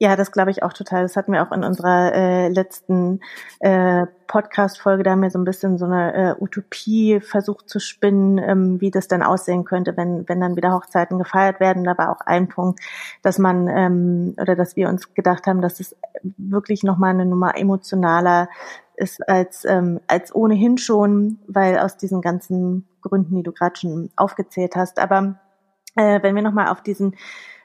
Ja, das glaube ich auch total. Das hatten wir auch in unserer äh, letzten äh, Podcast-Folge. Da haben wir so ein bisschen so eine äh, Utopie versucht zu spinnen, ähm, wie das dann aussehen könnte, wenn, wenn dann wieder Hochzeiten gefeiert werden. Da war auch ein Punkt, dass man ähm, oder dass wir uns gedacht haben, dass es wirklich nochmal eine Nummer emotionaler ist als, ähm, als ohnehin schon, weil aus diesen ganzen Gründen, die du gerade schon aufgezählt hast. Aber äh, wenn wir nochmal auf diesen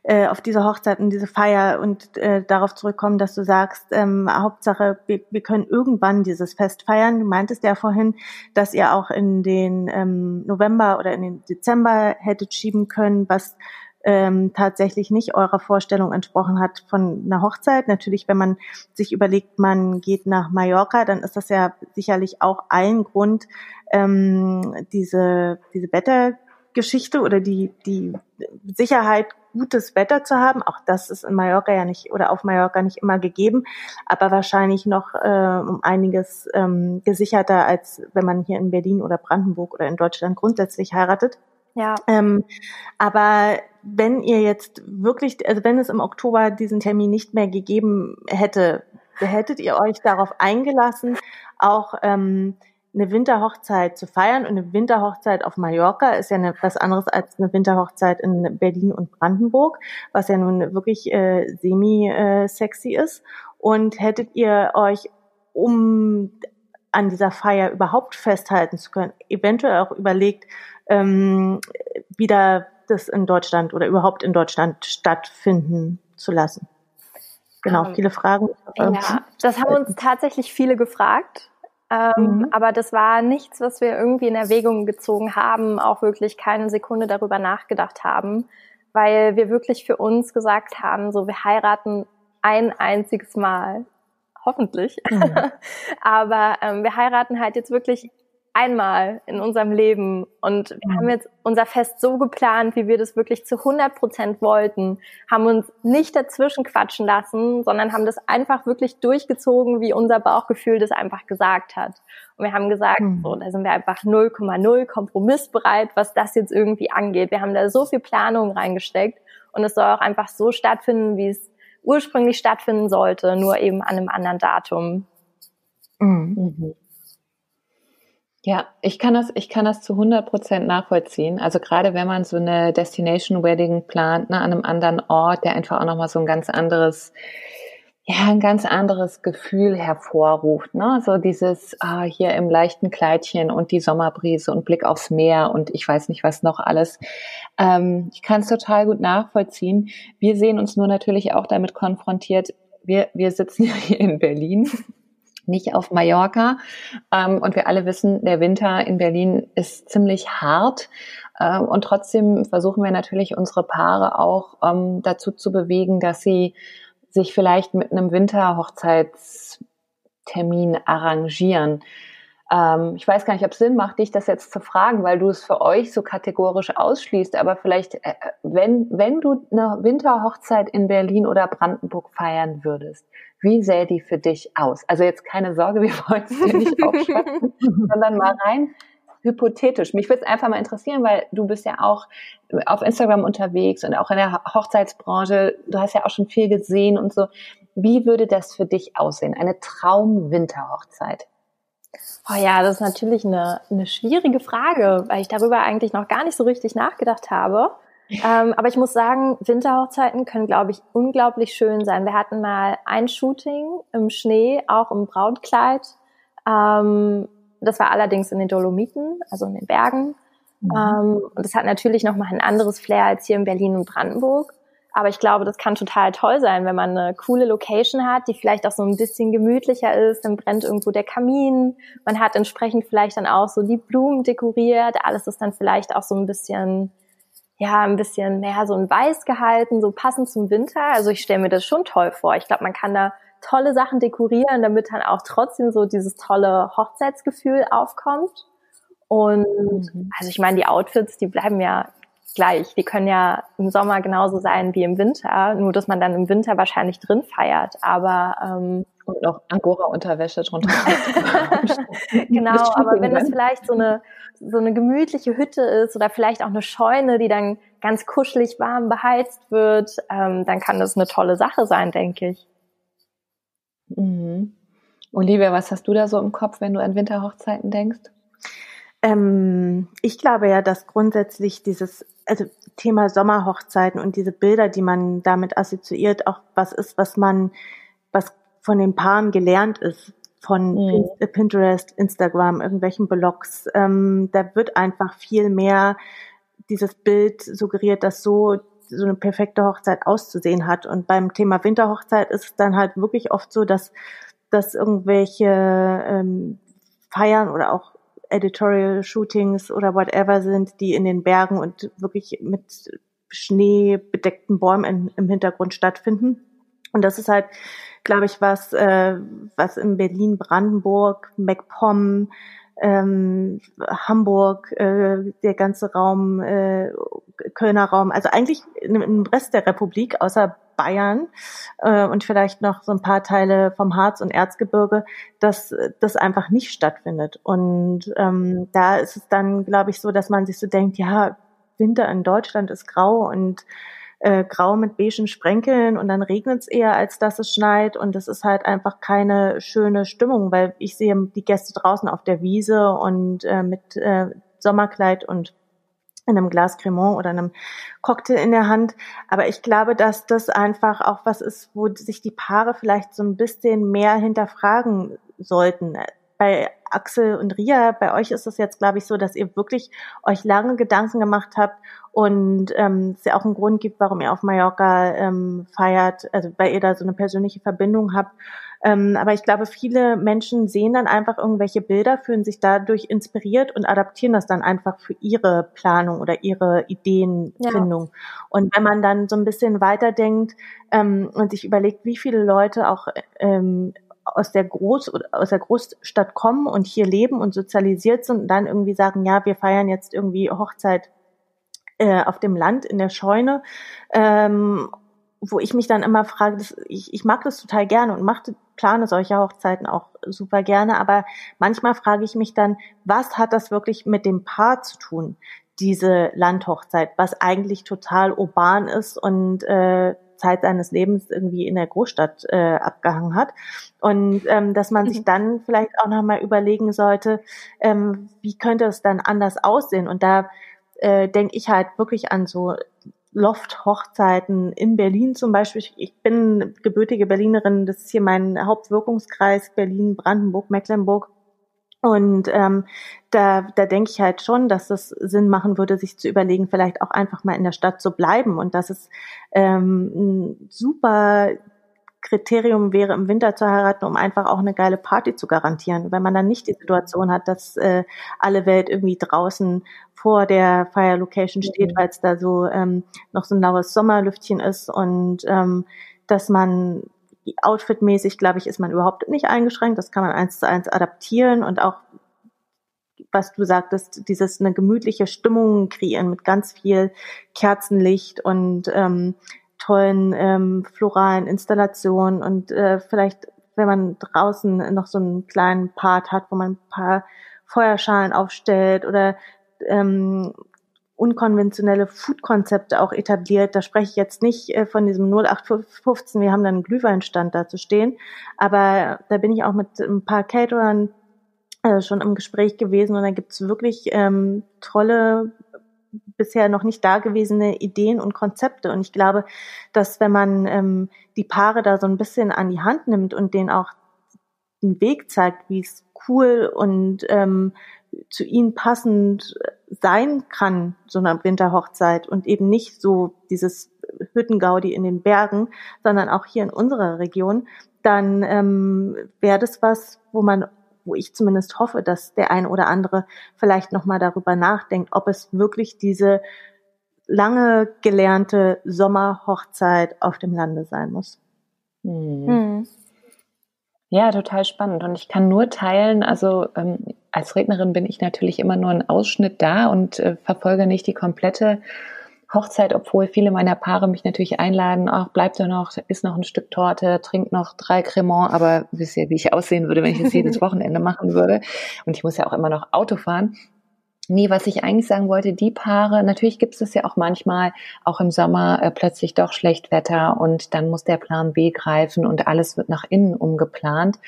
äh, auf diese Hochzeit und diese Feier und äh, darauf zurückkommen, dass du sagst, ähm, Hauptsache, wir, wir können irgendwann dieses Fest feiern. Du meintest ja vorhin, dass ihr auch in den ähm, November oder in den Dezember hättet schieben können, was ähm, tatsächlich nicht eurer Vorstellung entsprochen hat von einer Hochzeit. Natürlich, wenn man sich überlegt, man geht nach Mallorca, dann ist das ja sicherlich auch ein Grund, ähm, diese, diese Wettergeschichte oder die, die Sicherheit, gutes Wetter zu haben. Auch das ist in Mallorca ja nicht oder auf Mallorca nicht immer gegeben, aber wahrscheinlich noch äh, um einiges ähm, gesicherter, als wenn man hier in Berlin oder Brandenburg oder in Deutschland grundsätzlich heiratet. Ja. Ähm, aber wenn ihr jetzt wirklich, also wenn es im Oktober diesen Termin nicht mehr gegeben hätte, hättet ihr euch darauf eingelassen, auch ähm, eine Winterhochzeit zu feiern. Und eine Winterhochzeit auf Mallorca ist ja eine, was anderes als eine Winterhochzeit in Berlin und Brandenburg, was ja nun wirklich äh, semi-sexy äh, ist. Und hättet ihr euch, um an dieser Feier überhaupt festhalten zu können, eventuell auch überlegt, ähm, wieder das in Deutschland oder überhaupt in Deutschland stattfinden zu lassen? Genau, ähm, viele Fragen. Ja, das haben uns tatsächlich viele gefragt. Ähm, mhm. Aber das war nichts, was wir irgendwie in Erwägung gezogen haben, auch wirklich keine Sekunde darüber nachgedacht haben, weil wir wirklich für uns gesagt haben, so wir heiraten ein einziges Mal, hoffentlich. Mhm. Aber ähm, wir heiraten halt jetzt wirklich einmal in unserem Leben und wir haben jetzt unser Fest so geplant, wie wir das wirklich zu 100 Prozent wollten, haben uns nicht dazwischen quatschen lassen, sondern haben das einfach wirklich durchgezogen, wie unser Bauchgefühl das einfach gesagt hat. Und wir haben gesagt, mhm. so, da sind wir einfach 0,0 kompromissbereit, was das jetzt irgendwie angeht. Wir haben da so viel Planung reingesteckt und es soll auch einfach so stattfinden, wie es ursprünglich stattfinden sollte, nur eben an einem anderen Datum. Mhm. Ja, ich kann das, ich kann das zu 100 Prozent nachvollziehen. Also gerade wenn man so eine Destination Wedding plant, ne, an einem anderen Ort, der einfach auch nochmal so ein ganz anderes, ja, ein ganz anderes Gefühl hervorruft, ne? So dieses, ah, hier im leichten Kleidchen und die Sommerbrise und Blick aufs Meer und ich weiß nicht was noch alles. Ähm, ich kann es total gut nachvollziehen. Wir sehen uns nur natürlich auch damit konfrontiert, wir, wir sitzen ja hier in Berlin nicht auf Mallorca. Ähm, und wir alle wissen, der Winter in Berlin ist ziemlich hart. Ähm, und trotzdem versuchen wir natürlich unsere Paare auch ähm, dazu zu bewegen, dass sie sich vielleicht mit einem Winterhochzeitstermin arrangieren. Ähm, ich weiß gar nicht, ob es Sinn macht, dich das jetzt zu fragen, weil du es für euch so kategorisch ausschließt. Aber vielleicht, äh, wenn, wenn du eine Winterhochzeit in Berlin oder Brandenburg feiern würdest, wie sähe die für dich aus? Also jetzt keine Sorge, wir wollen es dir nicht aufschreiben, sondern mal rein hypothetisch. Mich würde es einfach mal interessieren, weil du bist ja auch auf Instagram unterwegs und auch in der Hochzeitsbranche. Du hast ja auch schon viel gesehen und so. Wie würde das für dich aussehen? Eine Traum-Winterhochzeit? Oh ja, das ist natürlich eine, eine schwierige Frage, weil ich darüber eigentlich noch gar nicht so richtig nachgedacht habe. Ähm, aber ich muss sagen, Winterhochzeiten können, glaube ich, unglaublich schön sein. Wir hatten mal ein Shooting im Schnee, auch im Brautkleid. Ähm, das war allerdings in den Dolomiten, also in den Bergen. Mhm. Ähm, und das hat natürlich nochmal ein anderes Flair als hier in Berlin und Brandenburg. Aber ich glaube, das kann total toll sein, wenn man eine coole Location hat, die vielleicht auch so ein bisschen gemütlicher ist. Dann brennt irgendwo der Kamin. Man hat entsprechend vielleicht dann auch so die Blumen dekoriert. Alles ist dann vielleicht auch so ein bisschen ja, ein bisschen mehr so ein Weiß gehalten, so passend zum Winter. Also ich stelle mir das schon toll vor. Ich glaube, man kann da tolle Sachen dekorieren, damit dann auch trotzdem so dieses tolle Hochzeitsgefühl aufkommt. Und mhm. also ich meine, die Outfits, die bleiben ja gleich. Die können ja im Sommer genauso sein wie im Winter, nur dass man dann im Winter wahrscheinlich drin feiert. Aber ähm, und noch Angora-Unterwäsche drunter. genau, aber wenn das vielleicht so eine so eine gemütliche Hütte ist oder vielleicht auch eine Scheune, die dann ganz kuschelig warm beheizt wird, ähm, dann kann das eine tolle Sache sein, denke ich. Mhm. Olivia, was hast du da so im Kopf, wenn du an Winterhochzeiten denkst? Ähm, ich glaube ja, dass grundsätzlich dieses also Thema Sommerhochzeiten und diese Bilder, die man damit assoziiert, auch was ist, was man, was von den Paaren gelernt ist, von mhm. Pinterest, Instagram, irgendwelchen Blogs. Ähm, da wird einfach viel mehr dieses Bild suggeriert, dass so so eine perfekte Hochzeit auszusehen hat. Und beim Thema Winterhochzeit ist es dann halt wirklich oft so, dass, dass irgendwelche ähm, Feiern oder auch Editorial Shootings oder whatever sind, die in den Bergen und wirklich mit Schnee bedeckten Bäumen im Hintergrund stattfinden. Und das ist halt, glaube ich, was, äh, was in Berlin, Brandenburg, MacPom, ähm, Hamburg, äh, der ganze Raum, äh, Kölner Raum, also eigentlich im Rest der Republik, außer Bayern äh, und vielleicht noch so ein paar Teile vom Harz und Erzgebirge, dass das einfach nicht stattfindet. Und ähm, da ist es dann, glaube ich, so, dass man sich so denkt, ja, Winter in Deutschland ist grau und äh, grau mit beigen Sprenkeln und dann regnet es eher, als dass es schneit und es ist halt einfach keine schöne Stimmung, weil ich sehe die Gäste draußen auf der Wiese und äh, mit äh, Sommerkleid und in einem Glas Cremant oder einem Cocktail in der Hand. Aber ich glaube, dass das einfach auch was ist, wo sich die Paare vielleicht so ein bisschen mehr hinterfragen sollten bei Axel und Ria, bei euch ist es jetzt, glaube ich, so, dass ihr wirklich euch lange Gedanken gemacht habt und ähm, es ja auch einen Grund gibt, warum ihr auf Mallorca ähm, feiert, also weil ihr da so eine persönliche Verbindung habt. Ähm, aber ich glaube, viele Menschen sehen dann einfach irgendwelche Bilder, fühlen sich dadurch inspiriert und adaptieren das dann einfach für ihre Planung oder ihre Ideenfindung. Ja. Und wenn man dann so ein bisschen weiterdenkt ähm, und sich überlegt, wie viele Leute auch ähm, aus der Groß aus der Großstadt kommen und hier leben und sozialisiert sind und dann irgendwie sagen, ja, wir feiern jetzt irgendwie Hochzeit äh, auf dem Land in der Scheune, ähm, wo ich mich dann immer frage, das, ich, ich mag das total gerne und mache, plane solche Hochzeiten auch super gerne, aber manchmal frage ich mich dann, was hat das wirklich mit dem Paar zu tun? diese Landhochzeit, was eigentlich total urban ist und äh, Zeit seines Lebens irgendwie in der Großstadt äh, abgehangen hat. Und ähm, dass man sich mhm. dann vielleicht auch nochmal überlegen sollte, ähm, wie könnte es dann anders aussehen? Und da äh, denke ich halt wirklich an so Loft-Hochzeiten in Berlin zum Beispiel. Ich bin gebürtige Berlinerin, das ist hier mein Hauptwirkungskreis, Berlin, Brandenburg, Mecklenburg. Und ähm, da, da denke ich halt schon, dass es Sinn machen würde, sich zu überlegen, vielleicht auch einfach mal in der Stadt zu bleiben und dass es ähm, ein super Kriterium wäre, im Winter zu heiraten, um einfach auch eine geile Party zu garantieren. Wenn man dann nicht die Situation hat, dass äh, alle Welt irgendwie draußen vor der Fire Location steht, mhm. weil es da so ähm, noch so ein laues Sommerlüftchen ist und ähm, dass man outfitmäßig, glaube ich, ist man überhaupt nicht eingeschränkt. Das kann man eins zu eins adaptieren und auch, was du sagtest, dieses eine gemütliche Stimmung kreieren mit ganz viel Kerzenlicht und ähm, tollen ähm, floralen Installationen und äh, vielleicht, wenn man draußen noch so einen kleinen Part hat, wo man ein paar Feuerschalen aufstellt oder ähm, unkonventionelle Food-Konzepte auch etabliert. Da spreche ich jetzt nicht äh, von diesem 0815, wir haben dann einen Glühweinstand da zu stehen, aber da bin ich auch mit ein paar Caterern äh, schon im Gespräch gewesen und da gibt's wirklich ähm, tolle bisher noch nicht dagewesene Ideen und Konzepte. Und ich glaube, dass wenn man ähm, die Paare da so ein bisschen an die Hand nimmt und denen auch einen Weg zeigt, wie es cool und ähm, zu ihnen passend sein kann, so eine Winterhochzeit und eben nicht so dieses Hüttengaudi in den Bergen, sondern auch hier in unserer Region, dann ähm, wäre das was, wo man, wo ich zumindest hoffe, dass der ein oder andere vielleicht nochmal darüber nachdenkt, ob es wirklich diese lange gelernte Sommerhochzeit auf dem Lande sein muss. Hm. Hm. Ja, total spannend. Und ich kann nur teilen, also ähm, als Rednerin bin ich natürlich immer nur ein Ausschnitt da und äh, verfolge nicht die komplette Hochzeit, obwohl viele meiner Paare mich natürlich einladen, ach, bleib doch noch, isst noch ein Stück Torte, trink noch drei Cremant, aber wisst ihr, wie ich aussehen würde, wenn ich das jedes Wochenende machen würde. Und ich muss ja auch immer noch Auto fahren. Nee, was ich eigentlich sagen wollte, die Paare, natürlich gibt es ja auch manchmal, auch im Sommer äh, plötzlich doch schlecht Wetter und dann muss der Plan B greifen und alles wird nach innen umgeplant.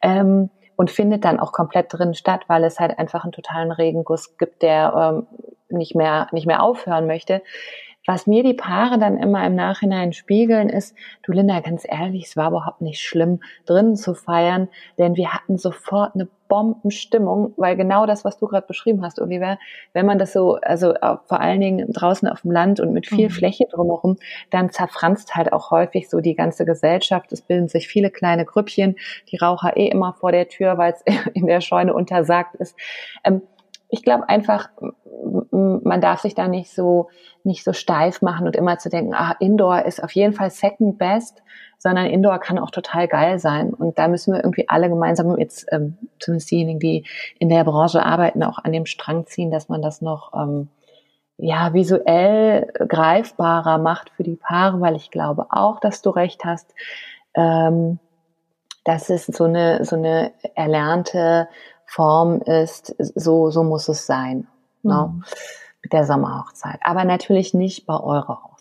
Ähm, und findet dann auch komplett drin statt, weil es halt einfach einen totalen Regenguss gibt, der ähm, nicht mehr nicht mehr aufhören möchte. Was mir die Paare dann immer im Nachhinein spiegeln, ist, du Linda, ganz ehrlich, es war überhaupt nicht schlimm, drinnen zu feiern, denn wir hatten sofort eine Bombenstimmung, weil genau das, was du gerade beschrieben hast, Oliver, wenn man das so, also vor allen Dingen draußen auf dem Land und mit viel mhm. Fläche drumherum, dann zerfranst halt auch häufig so die ganze Gesellschaft. Es bilden sich viele kleine Grüppchen, die Raucher eh immer vor der Tür, weil es in der Scheune untersagt ist. Ähm, ich glaube einfach, man darf sich da nicht so, nicht so steif machen und immer zu denken, ah, Indoor ist auf jeden Fall second best, sondern Indoor kann auch total geil sein. Und da müssen wir irgendwie alle gemeinsam, jetzt ähm, zumindest diejenigen, die in der Branche arbeiten, auch an dem Strang ziehen, dass man das noch ähm, ja visuell greifbarer macht für die Paare, weil ich glaube auch, dass du recht hast. Ähm, dass es so eine, so eine erlernte Form ist, so, so muss es sein. Ne? Mhm. Ne? Mit der Sommerhochzeit. Aber natürlich nicht bei eurer Hochzeit.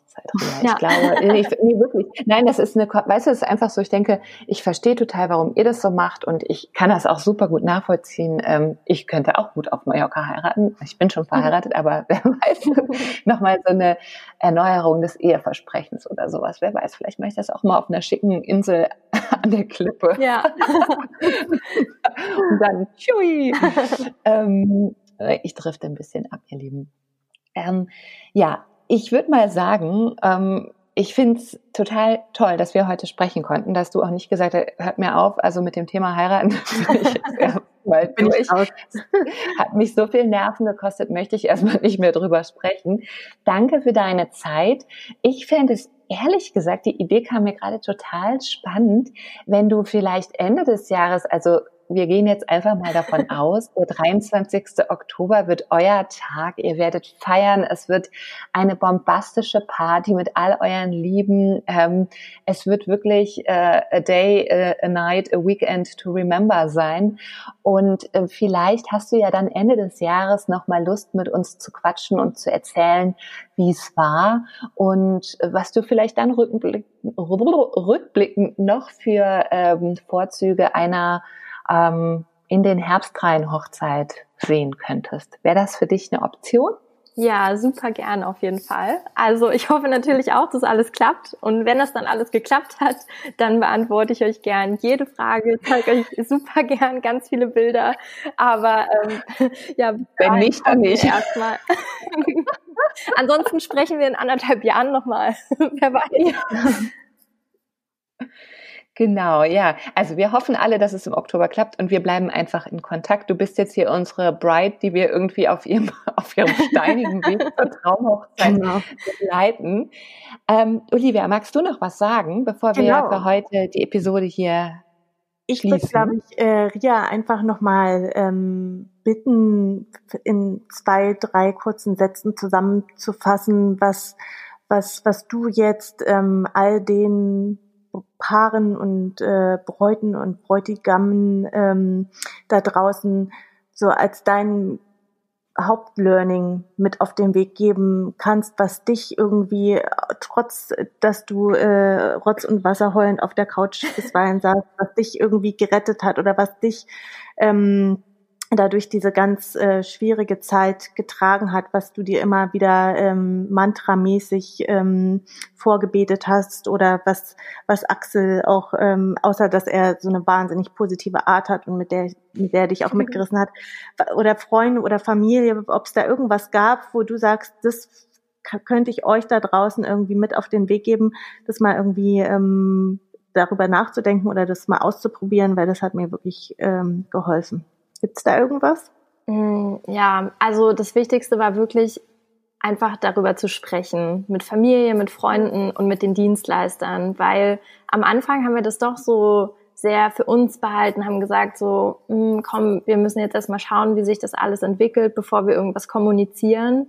Ja. Ich glaube, ich, nee, wirklich. Nein, das ist eine, weißt du, es ist einfach so, ich denke, ich verstehe total, warum ihr das so macht und ich kann das auch super gut nachvollziehen. Ähm, ich könnte auch gut auf Mallorca heiraten. Ich bin schon verheiratet, aber wer weiß, nochmal so eine Erneuerung des Eheversprechens oder sowas. Wer weiß, vielleicht mache ich das auch mal auf einer schicken Insel an der Klippe. Ja. und dann, tschui. ähm, ich drifte ein bisschen ab, ihr Lieben. Ähm, ja, ich würde mal sagen, ähm, ich finde es total toll, dass wir heute sprechen konnten, dass du auch nicht gesagt hast, hört mir auf, also mit dem Thema heiraten bin ich aus. Hat mich so viel Nerven gekostet, möchte ich erstmal nicht mehr drüber sprechen. Danke für deine Zeit. Ich fände es ehrlich gesagt, die Idee kam mir gerade total spannend, wenn du vielleicht Ende des Jahres, also wir gehen jetzt einfach mal davon aus, der 23. Oktober wird euer Tag. Ihr werdet feiern. Es wird eine bombastische Party mit all euren Lieben. Ähm, es wird wirklich äh, a day, äh, a night, a weekend to remember sein. Und äh, vielleicht hast du ja dann Ende des Jahres noch mal Lust, mit uns zu quatschen und zu erzählen, wie es war und was du vielleicht dann rückblickend noch für ähm, Vorzüge einer ähm, in den Herbstreihen Hochzeit sehen könntest. Wäre das für dich eine Option? Ja, super gern auf jeden Fall. Also ich hoffe natürlich auch, dass alles klappt. Und wenn das dann alles geklappt hat, dann beantworte ich euch gern jede Frage, zeige euch super gern ganz viele Bilder. Aber ähm, ja, wenn nicht, dann nicht. Erstmal. Ansonsten sprechen wir in anderthalb Jahren nochmal. Wer weiß. Ja. Genau, ja. Also wir hoffen alle, dass es im Oktober klappt und wir bleiben einfach in Kontakt. Du bist jetzt hier unsere Bride, die wir irgendwie auf ihrem, auf ihrem steinigen Weg zur Traumhochzeit genau. begleiten. Ähm, Olivia, magst du noch was sagen, bevor wir genau. für heute die Episode hier ich würde, glaube ich, äh, Ria einfach nochmal ähm, bitten, in zwei, drei kurzen Sätzen zusammenzufassen, was, was, was du jetzt ähm, all den Paaren und äh, Bräuten und Bräutigammen ähm, da draußen so als dein Hauptlearning mit auf den Weg geben kannst, was dich irgendwie, trotz dass du äh, Rotz und Wasser heulend auf der Couch bisweilen saßt, was dich irgendwie gerettet hat oder was dich ähm, dadurch diese ganz äh, schwierige Zeit getragen hat, was du dir immer wieder ähm, mantramäßig ähm, vorgebetet hast oder was was Axel auch ähm, außer dass er so eine wahnsinnig positive Art hat und mit der mit der er dich auch mitgerissen hat oder Freunde oder Familie, ob es da irgendwas gab, wo du sagst, das könnte ich euch da draußen irgendwie mit auf den Weg geben, das mal irgendwie ähm, darüber nachzudenken oder das mal auszuprobieren, weil das hat mir wirklich ähm, geholfen. Gibt's da irgendwas? Mm, ja, also das Wichtigste war wirklich einfach darüber zu sprechen, mit Familie, mit Freunden und mit den Dienstleistern, weil am Anfang haben wir das doch so sehr für uns behalten, haben gesagt so, mm, komm, wir müssen jetzt erstmal schauen, wie sich das alles entwickelt, bevor wir irgendwas kommunizieren.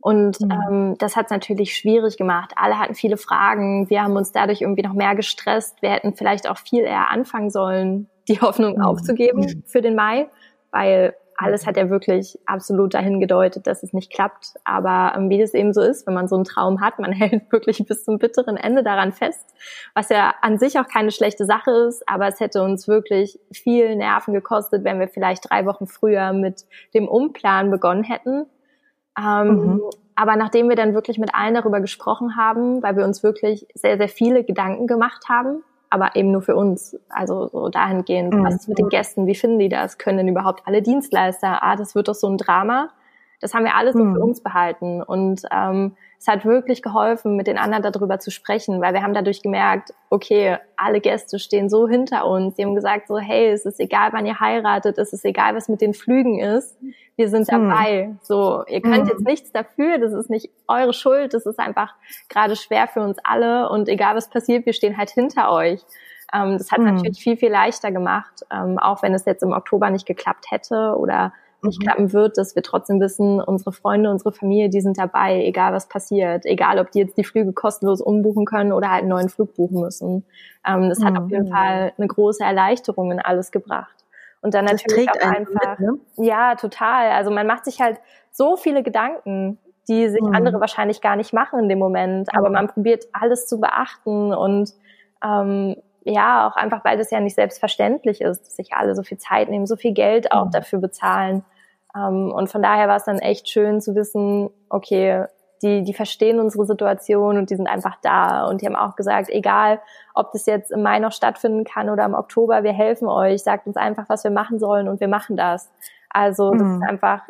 Und mhm. ähm, das hat es natürlich schwierig gemacht. Alle hatten viele Fragen. Wir haben uns dadurch irgendwie noch mehr gestresst. Wir hätten vielleicht auch viel eher anfangen sollen, die Hoffnung mhm. aufzugeben für den Mai weil alles hat ja wirklich absolut dahin gedeutet, dass es nicht klappt. Aber ähm, wie das eben so ist, wenn man so einen Traum hat, man hält wirklich bis zum bitteren Ende daran fest, was ja an sich auch keine schlechte Sache ist, aber es hätte uns wirklich viel Nerven gekostet, wenn wir vielleicht drei Wochen früher mit dem Umplan begonnen hätten. Ähm, mhm. Aber nachdem wir dann wirklich mit allen darüber gesprochen haben, weil wir uns wirklich sehr, sehr viele Gedanken gemacht haben, aber eben nur für uns. Also so dahingehend, mhm. was ist mit den Gästen, wie finden die das? Können denn überhaupt alle Dienstleister? Ah, das wird doch so ein Drama. Das haben wir alles so mhm. für uns behalten. Und ähm, es hat wirklich geholfen, mit den anderen darüber zu sprechen, weil wir haben dadurch gemerkt, okay, alle Gäste stehen so hinter uns. Die haben gesagt so, hey, es ist egal, wann ihr heiratet, es ist egal, was mit den Flügen ist. Wir sind mhm. dabei. So, ihr könnt mhm. jetzt nichts dafür, das ist nicht eure Schuld, das ist einfach gerade schwer für uns alle und egal was passiert, wir stehen halt hinter euch. Ähm, das hat mhm. natürlich viel, viel leichter gemacht, ähm, auch wenn es jetzt im Oktober nicht geklappt hätte oder nicht mhm. klappen wird, dass wir trotzdem wissen, unsere Freunde, unsere Familie, die sind dabei, egal was passiert, egal ob die jetzt die Flüge kostenlos umbuchen können oder halt einen neuen Flug buchen müssen. Ähm, das mhm. hat auf jeden mhm. Fall eine große Erleichterung in alles gebracht. Und dann das natürlich auch einfach, mit, ne? ja, total. Also man macht sich halt so viele Gedanken, die sich mhm. andere wahrscheinlich gar nicht machen in dem Moment, aber man probiert alles zu beachten und ähm, ja, auch einfach, weil das ja nicht selbstverständlich ist, dass sich alle so viel Zeit nehmen, so viel Geld auch mhm. dafür bezahlen. Ähm, und von daher war es dann echt schön zu wissen, okay, die, die verstehen unsere Situation und die sind einfach da. Und die haben auch gesagt, egal, ob das jetzt im Mai noch stattfinden kann oder im Oktober, wir helfen euch, sagt uns einfach, was wir machen sollen und wir machen das. Also das mhm. ist einfach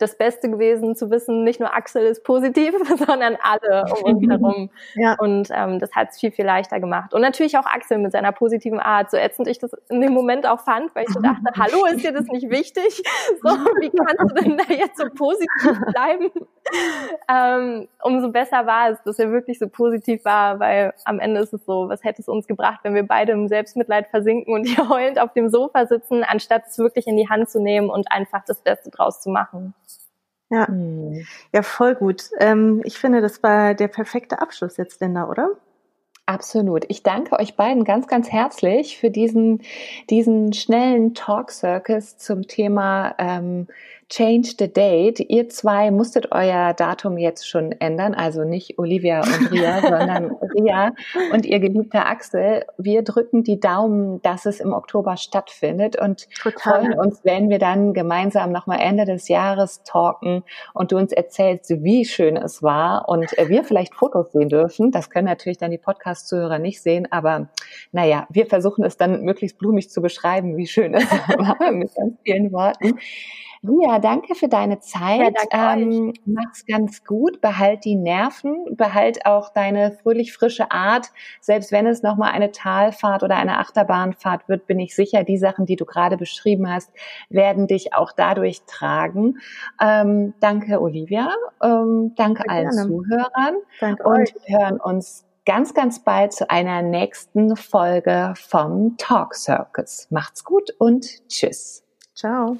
das Beste gewesen zu wissen, nicht nur Axel ist positiv, sondern alle um uns herum. Ja. Und ähm, das hat es viel, viel leichter gemacht. Und natürlich auch Axel mit seiner positiven Art, so ätzend ich das in dem Moment auch fand, weil ich so dachte, hallo, ist dir das nicht wichtig? So, wie kannst du denn da jetzt so positiv bleiben? ähm, umso besser war es, dass er wirklich so positiv war, weil am Ende ist es so, was hätte es uns gebracht, wenn wir beide im Selbstmitleid versinken und hier heulend auf dem Sofa sitzen, anstatt es wirklich in die Hand zu nehmen und einfach das Beste draus zu machen. Ja, hm. ja, voll gut. Ähm, ich finde, das war der perfekte Abschluss jetzt, Linda, oder? Absolut. Ich danke euch beiden ganz, ganz herzlich für diesen, diesen schnellen Talk Circus zum Thema ähm, Change the Date. Ihr zwei musstet euer Datum jetzt schon ändern, also nicht Olivia und Ria, sondern Ria und ihr geliebter Axel. Wir drücken die Daumen, dass es im Oktober stattfindet und Total. freuen uns, wenn wir dann gemeinsam nochmal Ende des Jahres talken und du uns erzählst, wie schön es war und wir vielleicht Fotos sehen dürfen. Das können natürlich dann die Podcast-Zuhörer nicht sehen, aber naja, wir versuchen es dann möglichst blumig zu beschreiben, wie schön es war mit ganz vielen Worten. Ria, danke für deine Zeit. Ja, ähm, mach's ganz gut, behalt die Nerven, behalt auch deine fröhlich frische Art. Selbst wenn es nochmal eine Talfahrt oder eine Achterbahnfahrt wird, bin ich sicher, die Sachen, die du gerade beschrieben hast, werden dich auch dadurch tragen. Ähm, danke, Olivia. Ähm, danke Sehr allen gerne. Zuhörern. Danke und euch. hören uns ganz, ganz bald zu einer nächsten Folge vom Talk Circus. Macht's gut und tschüss. Ciao.